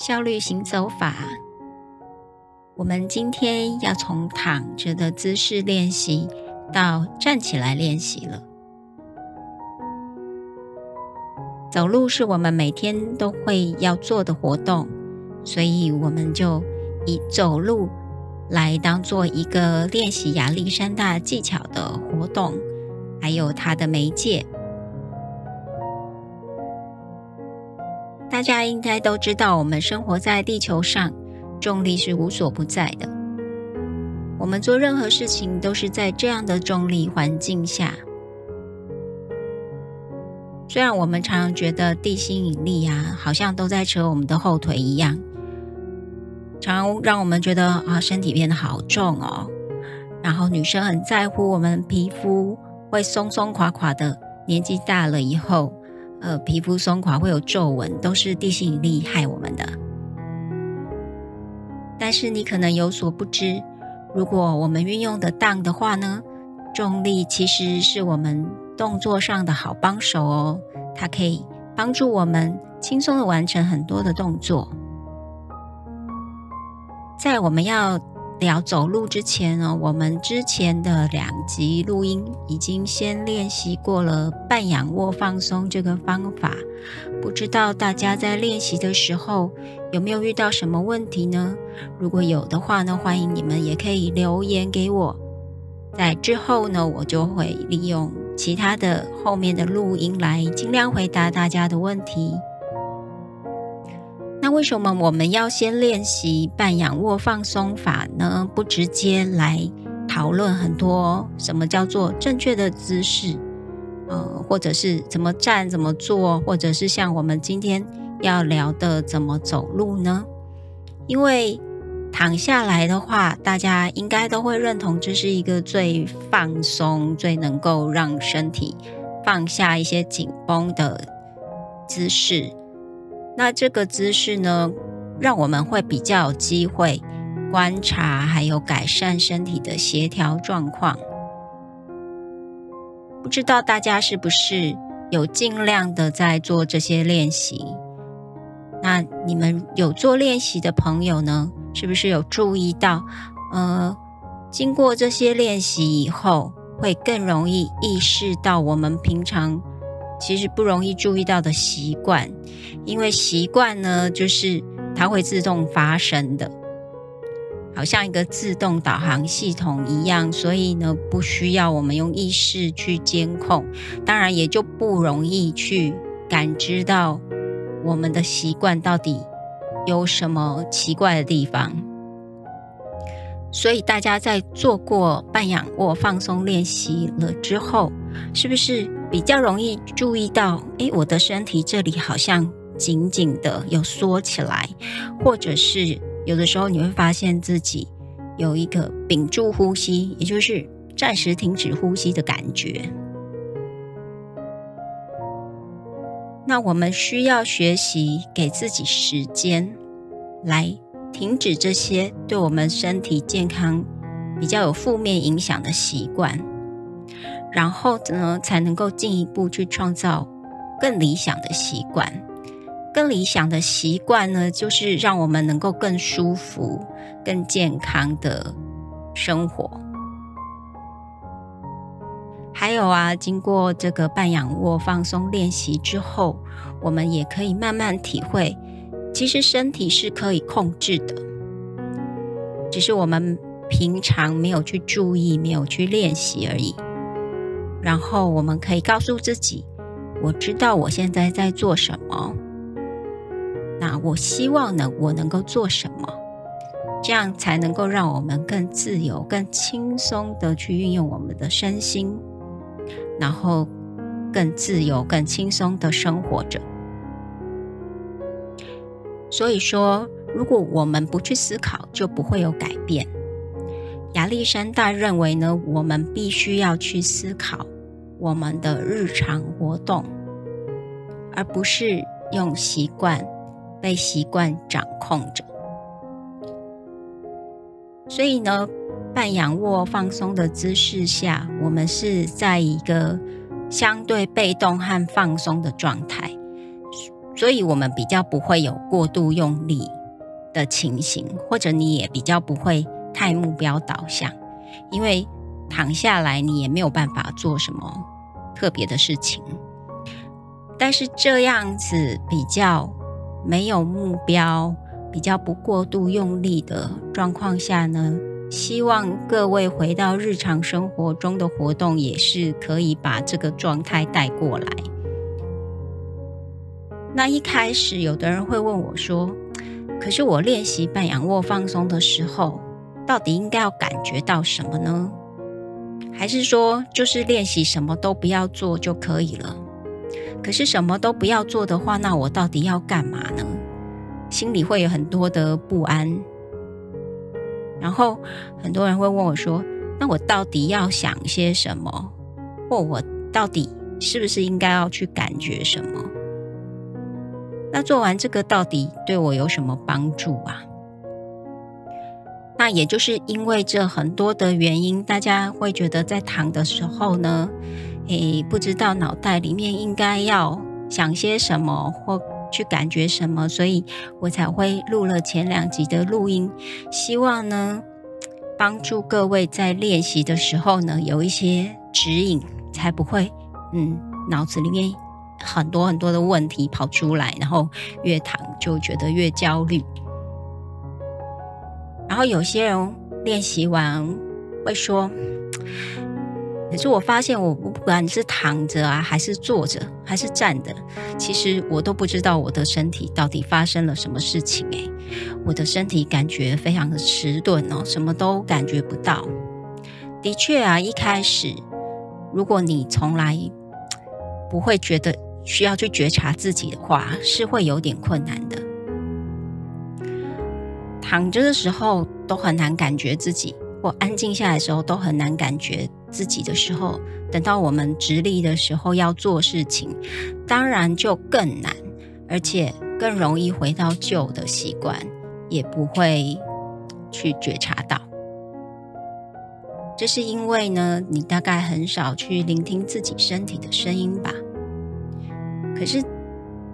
效率行走法，我们今天要从躺着的姿势练习到站起来练习了。走路是我们每天都会要做的活动，所以我们就以走路来当做一个练习亚历山大技巧的活动，还有它的媒介。大家应该都知道，我们生活在地球上，重力是无所不在的。我们做任何事情都是在这样的重力环境下。虽然我们常常觉得地心引力啊，好像都在扯我们的后腿一样，常让我们觉得啊，身体变得好重哦。然后女生很在乎我们皮肤会松松垮垮的，年纪大了以后。呃，皮肤松垮会有皱纹，都是地心引力害我们的。但是你可能有所不知，如果我们运用得当的话呢，重力其实是我们动作上的好帮手哦，它可以帮助我们轻松的完成很多的动作。在我们要。聊走路之前呢，我们之前的两集录音已经先练习过了半仰卧放松这个方法，不知道大家在练习的时候有没有遇到什么问题呢？如果有的话呢，欢迎你们也可以留言给我，在之后呢，我就会利用其他的后面的录音来尽量回答大家的问题。为什么我们要先练习半仰卧放松法呢？不直接来讨论很多什么叫做正确的姿势，呃，或者是怎么站、怎么坐，或者是像我们今天要聊的怎么走路呢？因为躺下来的话，大家应该都会认同这是一个最放松、最能够让身体放下一些紧绷的姿势。那这个姿势呢，让我们会比较有机会观察，还有改善身体的协调状况。不知道大家是不是有尽量的在做这些练习？那你们有做练习的朋友呢，是不是有注意到？呃，经过这些练习以后，会更容易意识到我们平常。其实不容易注意到的习惯，因为习惯呢，就是它会自动发生的，好像一个自动导航系统一样，所以呢，不需要我们用意识去监控，当然也就不容易去感知到我们的习惯到底有什么奇怪的地方。所以大家在做过半仰卧放松练习了之后，是不是？比较容易注意到，哎，我的身体这里好像紧紧的有缩起来，或者是有的时候你会发现自己有一个屏住呼吸，也就是暂时停止呼吸的感觉。那我们需要学习给自己时间来停止这些对我们身体健康比较有负面影响的习惯。然后呢，才能够进一步去创造更理想的习惯。更理想的习惯呢，就是让我们能够更舒服、更健康的生活。还有啊，经过这个半仰卧放松练习之后，我们也可以慢慢体会，其实身体是可以控制的，只是我们平常没有去注意、没有去练习而已。然后我们可以告诉自己：“我知道我现在在做什么。那我希望呢，我能够做什么？这样才能够让我们更自由、更轻松的去运用我们的身心，然后更自由、更轻松的生活着。所以说，如果我们不去思考，就不会有改变。”亚历山大认为呢，我们必须要去思考我们的日常活动，而不是用习惯被习惯掌控着。所以呢，半仰卧放松的姿势下，我们是在一个相对被动和放松的状态。所以我们比较不会有过度用力的情形，或者你也比较不会太目标导向，因为躺下来你也没有办法做什么特别的事情。但是这样子比较没有目标、比较不过度用力的状况下呢？希望各位回到日常生活中的活动，也是可以把这个状态带过来。那一开始，有的人会问我说：“可是我练习半仰卧放松的时候，到底应该要感觉到什么呢？还是说，就是练习什么都不要做就可以了？可是什么都不要做的话，那我到底要干嘛呢？心里会有很多的不安。”然后很多人会问我说：“那我到底要想些什么？或我到底是不是应该要去感觉什么？那做完这个到底对我有什么帮助啊？”那也就是因为这很多的原因，大家会觉得在躺的时候呢，诶，不知道脑袋里面应该要想些什么或。去感觉什么，所以我才会录了前两集的录音，希望呢帮助各位在练习的时候呢有一些指引，才不会嗯脑子里面很多很多的问题跑出来，然后越躺就觉得越焦虑。然后有些人练习完会说。可是我发现，我不管你是躺着啊，还是坐着，还是站的，其实我都不知道我的身体到底发生了什么事情。诶，我的身体感觉非常的迟钝哦，什么都感觉不到。的确啊，一开始如果你从来不会觉得需要去觉察自己的话，是会有点困难的。躺着的时候都很难感觉自己，或安静下来的时候都很难感觉。自己的时候，等到我们直立的时候要做事情，当然就更难，而且更容易回到旧的习惯，也不会去觉察到。这是因为呢，你大概很少去聆听自己身体的声音吧。可是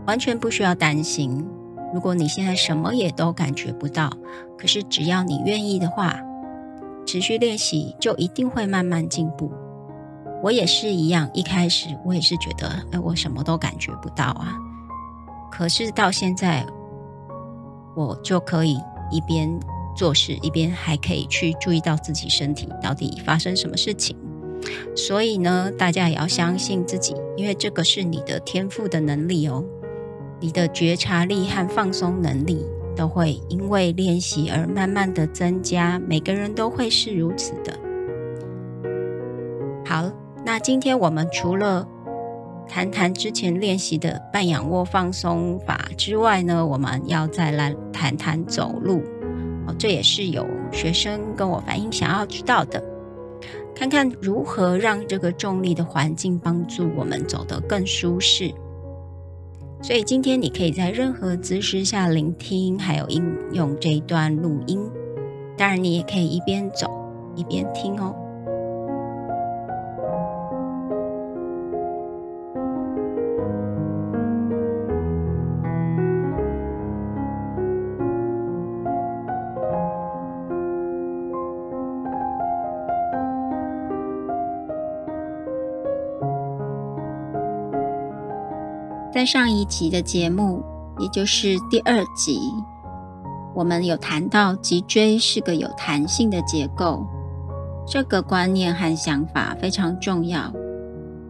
完全不需要担心，如果你现在什么也都感觉不到，可是只要你愿意的话。持续练习就一定会慢慢进步。我也是一样，一开始我也是觉得，哎，我什么都感觉不到啊。可是到现在，我就可以一边做事，一边还可以去注意到自己身体到底发生什么事情。所以呢，大家也要相信自己，因为这个是你的天赋的能力哦，你的觉察力和放松能力。都会因为练习而慢慢的增加，每个人都会是如此的。好，那今天我们除了谈谈之前练习的半仰卧放松法之外呢，我们要再来谈谈走路。哦，这也是有学生跟我反映想要知道的，看看如何让这个重力的环境帮助我们走得更舒适。所以今天你可以在任何姿势下聆听，还有应用这一段录音。当然，你也可以一边走一边听哦。在上一集的节目，也就是第二集，我们有谈到脊椎是个有弹性的结构，这个观念和想法非常重要。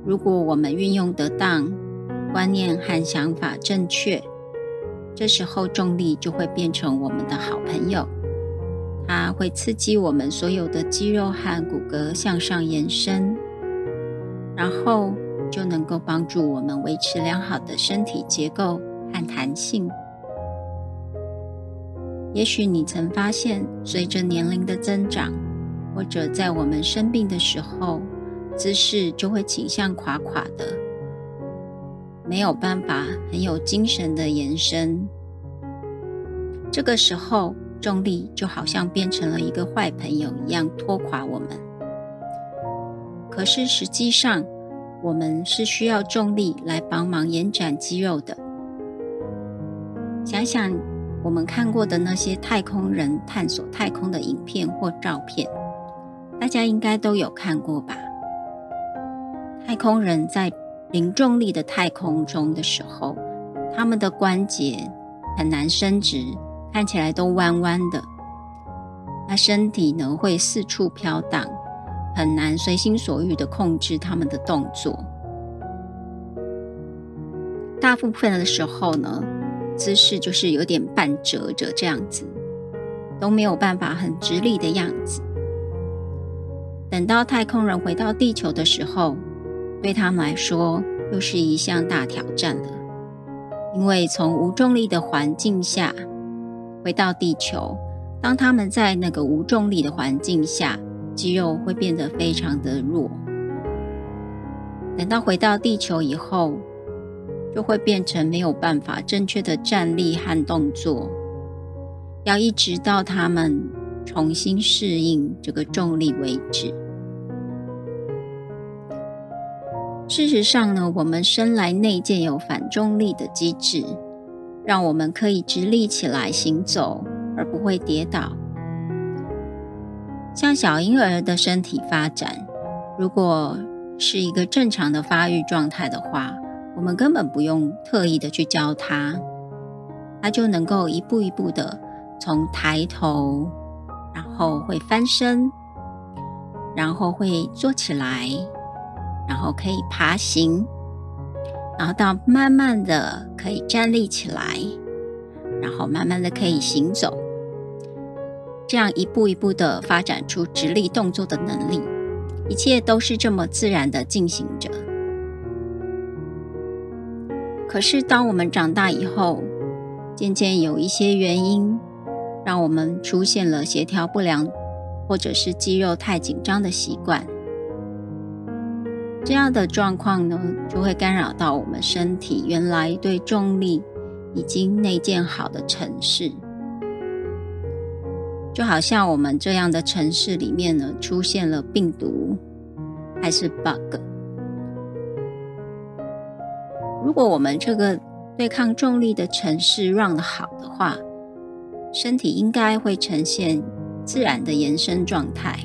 如果我们运用得当，观念和想法正确，这时候重力就会变成我们的好朋友，它会刺激我们所有的肌肉和骨骼向上延伸，然后。就能够帮助我们维持良好的身体结构和弹性。也许你曾发现，随着年龄的增长，或者在我们生病的时候，姿势就会倾向垮垮的，没有办法很有精神的延伸。这个时候，重力就好像变成了一个坏朋友一样拖垮我们。可是实际上，我们是需要重力来帮忙延展肌肉的。想想我们看过的那些太空人探索太空的影片或照片，大家应该都有看过吧？太空人在零重力的太空中的时候，他们的关节很难伸直，看起来都弯弯的。那身体呢会四处飘荡，很难随心所欲的控制他们的动作。大部分的时候呢。姿势就是有点半折着这样子，都没有办法很直立的样子。等到太空人回到地球的时候，对他们来说又是一项大挑战了。因为从无重力的环境下回到地球，当他们在那个无重力的环境下，肌肉会变得非常的弱。等到回到地球以后，就会变成没有办法正确的站立和动作，要一直到他们重新适应这个重力为止。事实上呢，我们生来内建有反重力的机制，让我们可以直立起来行走，而不会跌倒。像小婴儿的身体发展，如果是一个正常的发育状态的话。我们根本不用特意的去教他，他就能够一步一步的从抬头，然后会翻身，然后会坐起来，然后可以爬行，然后到慢慢的可以站立起来，然后慢慢的可以行走，这样一步一步的发展出直立动作的能力，一切都是这么自然的进行着。可是，当我们长大以后，渐渐有一些原因，让我们出现了协调不良，或者是肌肉太紧张的习惯。这样的状况呢，就会干扰到我们身体原来对重力已经内建好的程式。就好像我们这样的城市里面呢，出现了病毒，还是 bug。如果我们这个对抗重力的城市 run 的好的话，身体应该会呈现自然的延伸状态。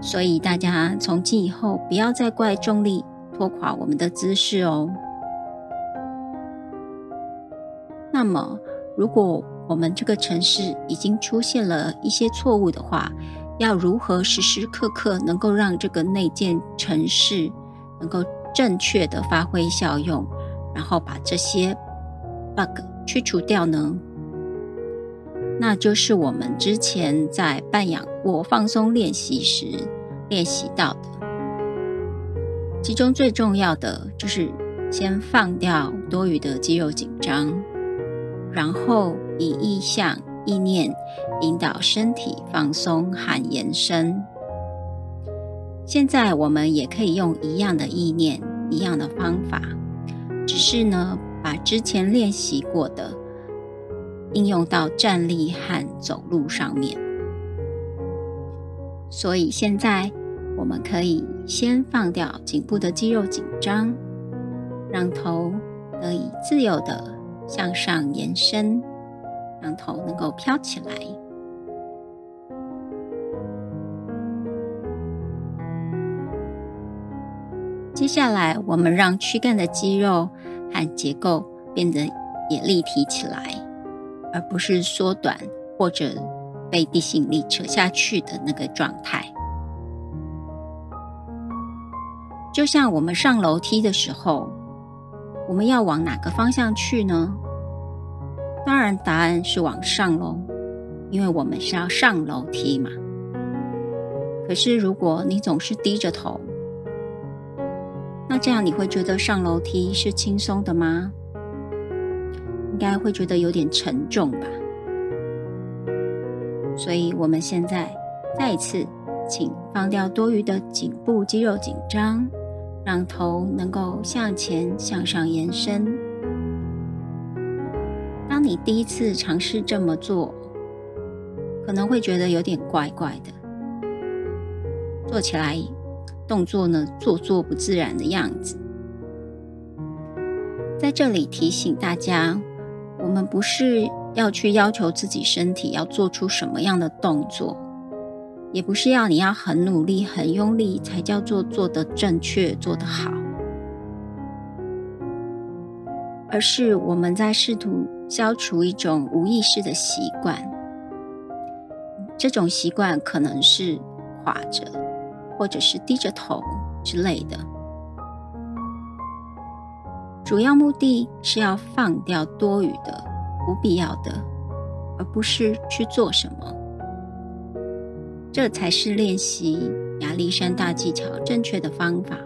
所以大家从今以后不要再怪重力拖垮我们的姿势哦。那么，如果我们这个城市已经出现了一些错误的话，要如何时时刻刻能够让这个内建城市能够？正确的发挥效用，然后把这些 bug 去除掉呢？那就是我们之前在半仰卧放松练习时练习到的。其中最重要的就是先放掉多余的肌肉紧张，然后以意向、意念引导身体放松和延伸。现在我们也可以用一样的意念、一样的方法，只是呢，把之前练习过的应用到站立和走路上面。所以现在我们可以先放掉颈部的肌肉紧张，让头得以自由的向上延伸，让头能够飘起来。接下来，我们让躯干的肌肉和结构变得也立体起来，而不是缩短或者被地心力扯下去的那个状态。就像我们上楼梯的时候，我们要往哪个方向去呢？当然，答案是往上喽，因为我们是要上楼梯嘛。可是，如果你总是低着头，那这样你会觉得上楼梯是轻松的吗？应该会觉得有点沉重吧。所以，我们现在再一次，请放掉多余的颈部肌肉紧张，让头能够向前向上延伸。你第一次尝试这么做，可能会觉得有点怪怪的，做起来。动作呢，做作不自然的样子。在这里提醒大家，我们不是要去要求自己身体要做出什么样的动作，也不是要你要很努力、很用力才叫做做得正确、做得好，而是我们在试图消除一种无意识的习惯。这种习惯可能是垮着，或者是低着头之类的。主要目的是要放掉多余的、不必要的，而不是去做什么。这才是练习亚历山大技巧正确的方法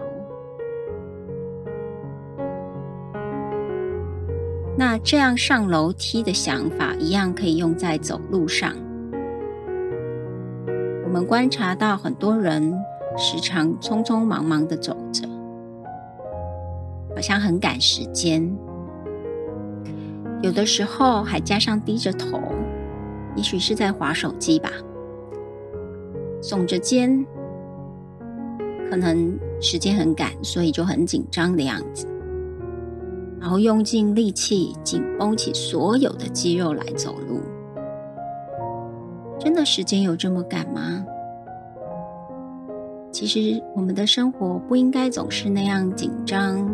那这样上楼梯的想法，一样可以用在走路上。我们观察到很多人时常匆匆忙忙的走着。好像很赶时间，有的时候还加上低着头，也许是在划手机吧，耸着肩，可能时间很赶，所以就很紧张的样子，然后用尽力气，紧绷起所有的肌肉来走路。真的时间有这么赶吗？其实我们的生活不应该总是那样紧张。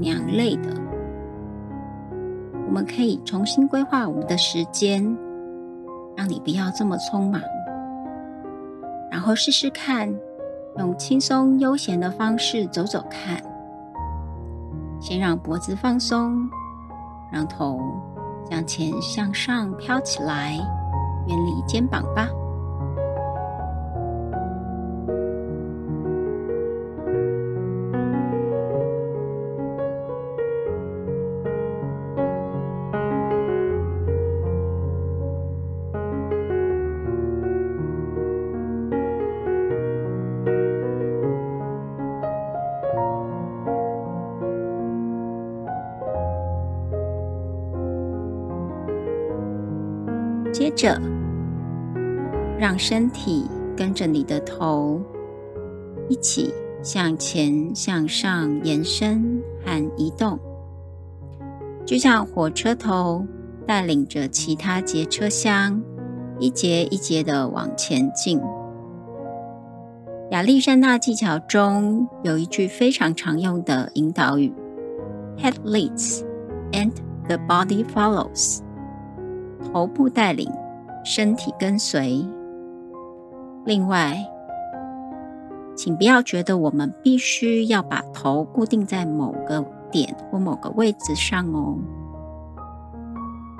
娘累的，我们可以重新规划我们的时间，让你不要这么匆忙，然后试试看用轻松悠闲的方式走走看。先让脖子放松，让头向前向上飘起来，远离肩膀吧。接着，让身体跟着你的头一起向前、向上延伸和移动，就像火车头带领着其他节车厢一节一节的往前进。亚历山大技巧中有一句非常常用的引导语：“Head leads and the body follows。”头部带领，身体跟随。另外，请不要觉得我们必须要把头固定在某个点或某个位置上哦。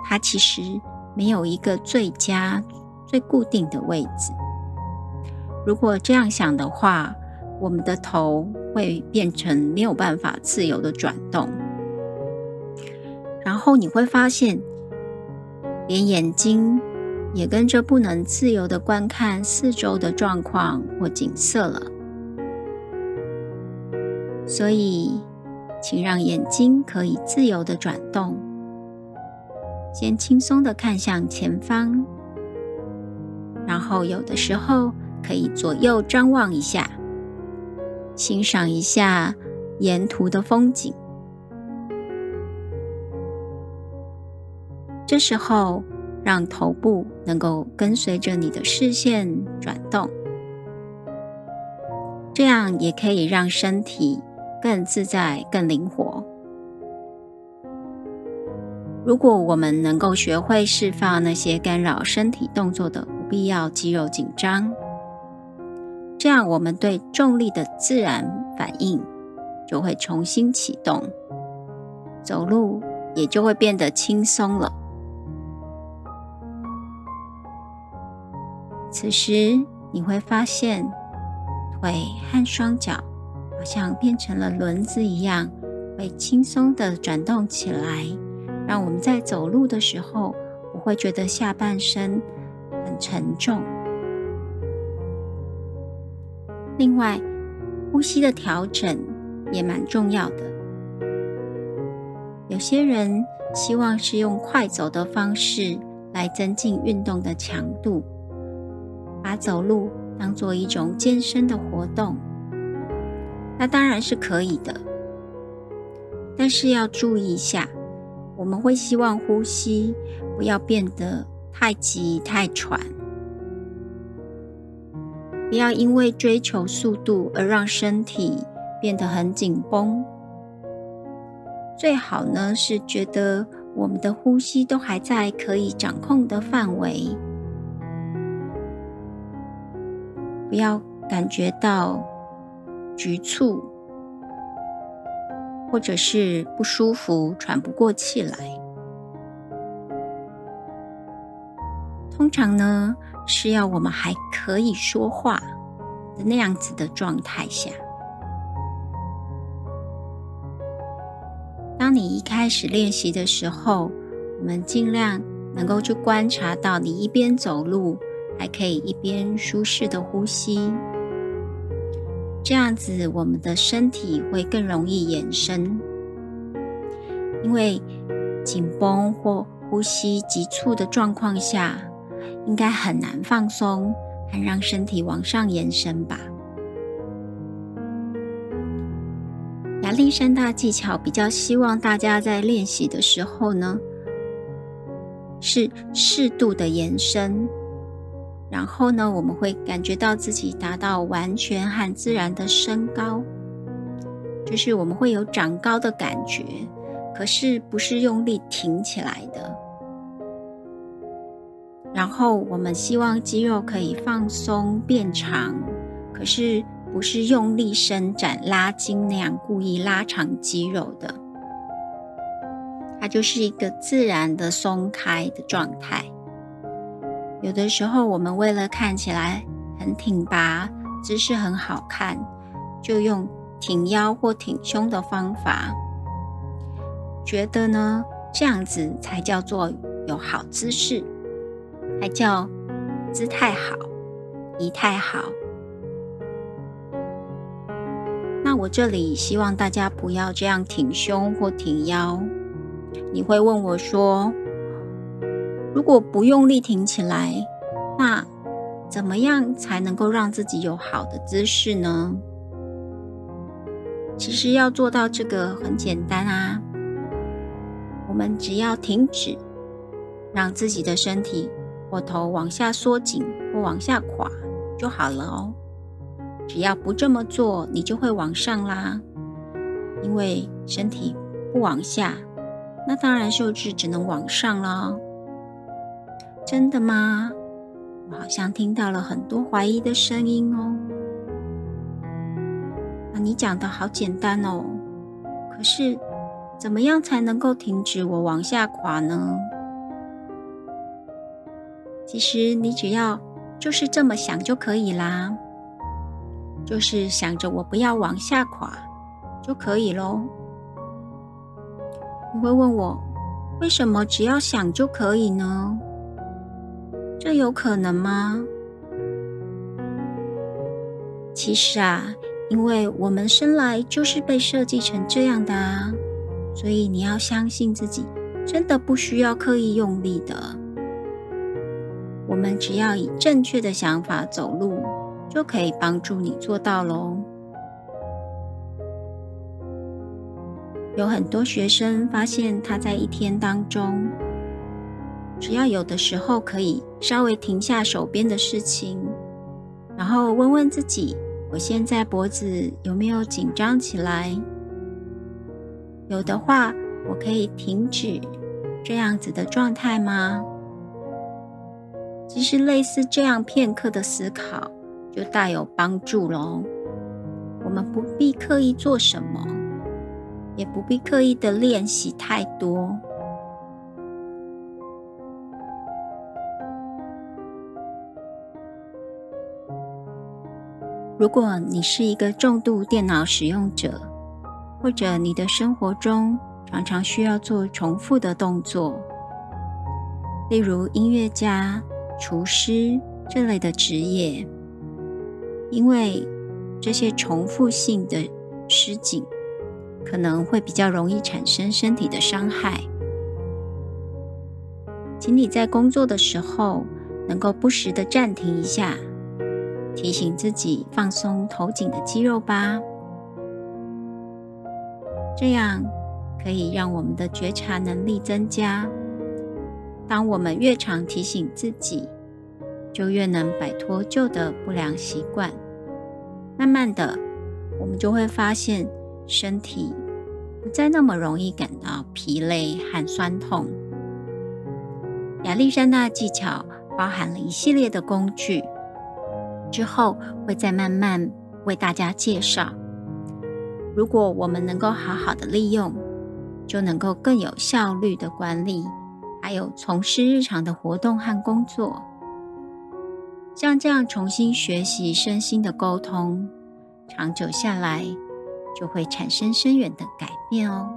它其实没有一个最佳、最固定的位置。如果这样想的话，我们的头会变成没有办法自由的转动，然后你会发现。连眼睛也跟着不能自由的观看四周的状况或景色了。所以，请让眼睛可以自由的转动，先轻松的看向前方，然后有的时候可以左右张望一下，欣赏一下沿途的风景。这时候，让头部能够跟随着你的视线转动，这样也可以让身体更自在、更灵活。如果我们能够学会释放那些干扰身体动作的不必要肌肉紧张，这样我们对重力的自然反应就会重新启动，走路也就会变得轻松了。此时你会发现，腿和双脚好像变成了轮子一样，会轻松的转动起来，让我们在走路的时候不会觉得下半身很沉重。另外，呼吸的调整也蛮重要的。有些人希望是用快走的方式来增进运动的强度。把走路当做一种健身的活动，那当然是可以的。但是要注意一下，我们会希望呼吸不要变得太急太喘，不要因为追求速度而让身体变得很紧绷。最好呢是觉得我们的呼吸都还在可以掌控的范围，不要感觉到局促，或者是不舒服、喘不过气来。通常呢是要我们还可以说话的那样子的状态下。当你一开始练习的时候，我们尽量能够去观察到你一边走路，还可以一边舒适的呼吸，这样子我们的身体会更容易延伸。因为紧绷或呼吸急促的状况下，应该很难放松和让身体往上延伸吧。亚历山大技巧比较希望大家在练习的时候呢，是适度的延伸，然后呢，我们会感觉到自己达到完全和自然的升高，就是我们会有长高的感觉，可是不是用力挺起来的。然后我们希望肌肉可以放松变长，可是。不是用力伸展拉筋那样故意拉长肌肉的，它就是一个自然的松开的状态。有的时候，我们为了看起来很挺拔、姿势很好看，就用挺腰或挺胸的方法，觉得呢这样子才叫做有好姿势，才叫姿态好、仪态好。那我这里希望大家不要这样挺胸或挺腰。你会问我说：“如果不用力挺起来，那怎么样才能够让自己有好的姿势呢？”其实要做到这个很简单啊，我们只要停止，让自己的身体或头往下缩紧或往下垮就好了哦。只要不这么做，你就会往上啦。因为身体不往下，那当然就是只能往上啦。真的吗？我好像听到了很多怀疑的声音哦。啊，你讲的好简单哦。可是，怎么样才能够停止我往下垮呢？其实你只要就是这么想就可以啦。就是想着我不要往下垮就可以喽。你会问我，为什么只要想就可以呢？这有可能吗？其实啊，因为我们生来就是被设计成这样的啊，所以你要相信自己，真的不需要刻意用力的。我们只要以正确的想法走路。就可以帮助你做到喽。有很多学生发现，他在一天当中，只要有的时候可以稍微停下手边的事情，然后问问自己：我现在脖子有没有紧张起来？有的话，我可以停止这样子的状态吗？其实，类似这样片刻的思考。就大有帮助喽。我们不必刻意做什么，也不必刻意的练习太多。如果你是一个重度电脑使用者，或者你的生活中常常需要做重复的动作，例如音乐家、厨师这类的职业。因为这些重复性的失紧，可能会比较容易产生身体的伤害。请你在工作的时候，能够不时的暂停一下，提醒自己放松头颈的肌肉吧。这样可以让我们的觉察能力增加。当我们越常提醒自己，就越能摆脱旧的不良习惯。慢慢的，我们就会发现身体不再那么容易感到疲累和酸痛。亚历山大技巧包含了一系列的工具，之后会再慢慢为大家介绍。如果我们能够好好的利用，就能够更有效率的管理，还有从事日常的活动和工作。像这样重新学习身心的沟通，长久下来就会产生深远的改变哦。